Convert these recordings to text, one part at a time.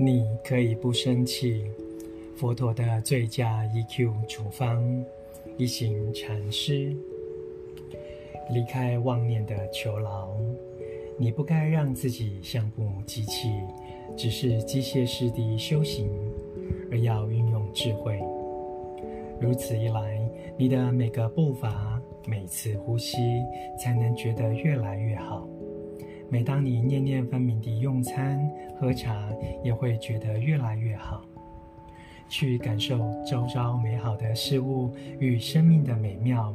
你可以不生气。佛陀的最佳 EQ 处方：一行禅师，离开妄念的囚牢。你不该让自己像部机器，只是机械式地修行，而要运用智慧。如此一来，你的每个步伐、每次呼吸，才能觉得越来越好。每当你念念分明地用餐、喝茶，也会觉得越来越好。去感受周遭美好的事物与生命的美妙，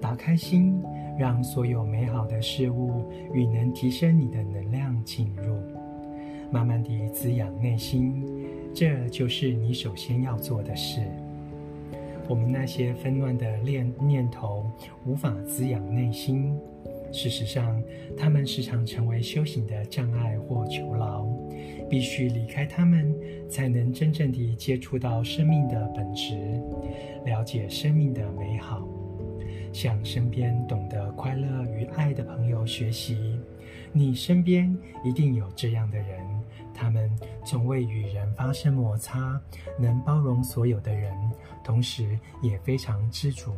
打开心，让所有美好的事物与能提升你的能量进入，慢慢地滋养内心。这就是你首先要做的事。我们那些纷乱的念念头无法滋养内心。事实上，他们时常成为修行的障碍或囚牢，必须离开他们，才能真正地接触到生命的本质，了解生命的美好。向身边懂得快乐与爱的朋友学习，你身边一定有这样的人，他们从未与人发生摩擦，能包容所有的人，同时也非常知足。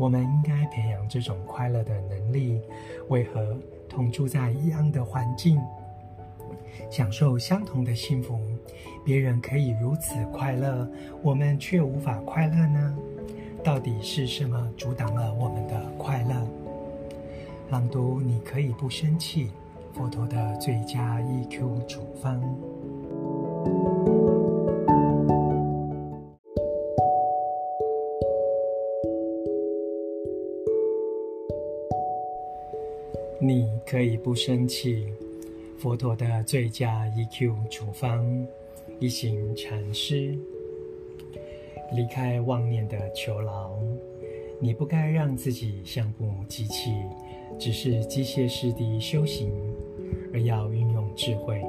我们应该培养这种快乐的能力。为何同住在一样的环境，享受相同的幸福，别人可以如此快乐，我们却无法快乐呢？到底是什么阻挡了我们的快乐？朗读，你可以不生气。佛陀的最佳 EQ 处方。你可以不生气。佛陀的最佳 EQ 处方：一行禅师，离开妄念的囚牢。你不该让自己像部机器，只是机械式地修行，而要运用智慧。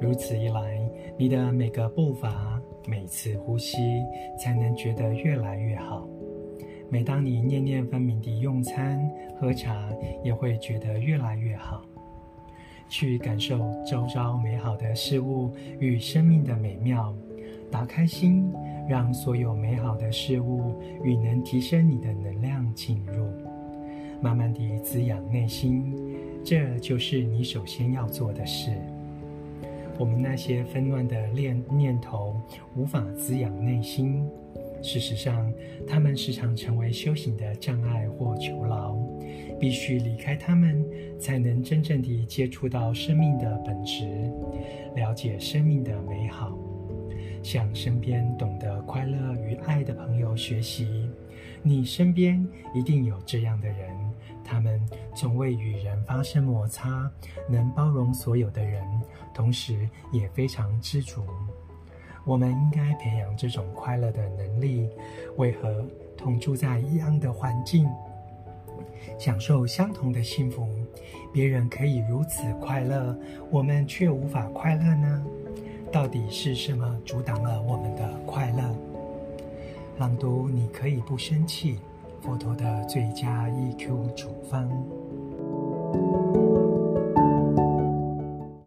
如此一来，你的每个步伐、每次呼吸，才能觉得越来越好。每当你念念分明地用餐、喝茶，也会觉得越来越好。去感受周遭美好的事物与生命的美妙，打开心，让所有美好的事物与能提升你的能量进入，慢慢地滋养内心。这就是你首先要做的事。我们那些纷乱的念念头无法滋养内心。事实上，他们时常成为修行的障碍或囚牢，必须离开他们，才能真正地接触到生命的本质，了解生命的美好。向身边懂得快乐与爱的朋友学习，你身边一定有这样的人，他们从未与人发生摩擦，能包容所有的人，同时也非常知足。我们应该培养这种快乐的能力。为何同住在一样的环境，享受相同的幸福，别人可以如此快乐，我们却无法快乐呢？到底是什么阻挡了我们的快乐？朗读，你可以不生气。佛陀的最佳 EQ 处方。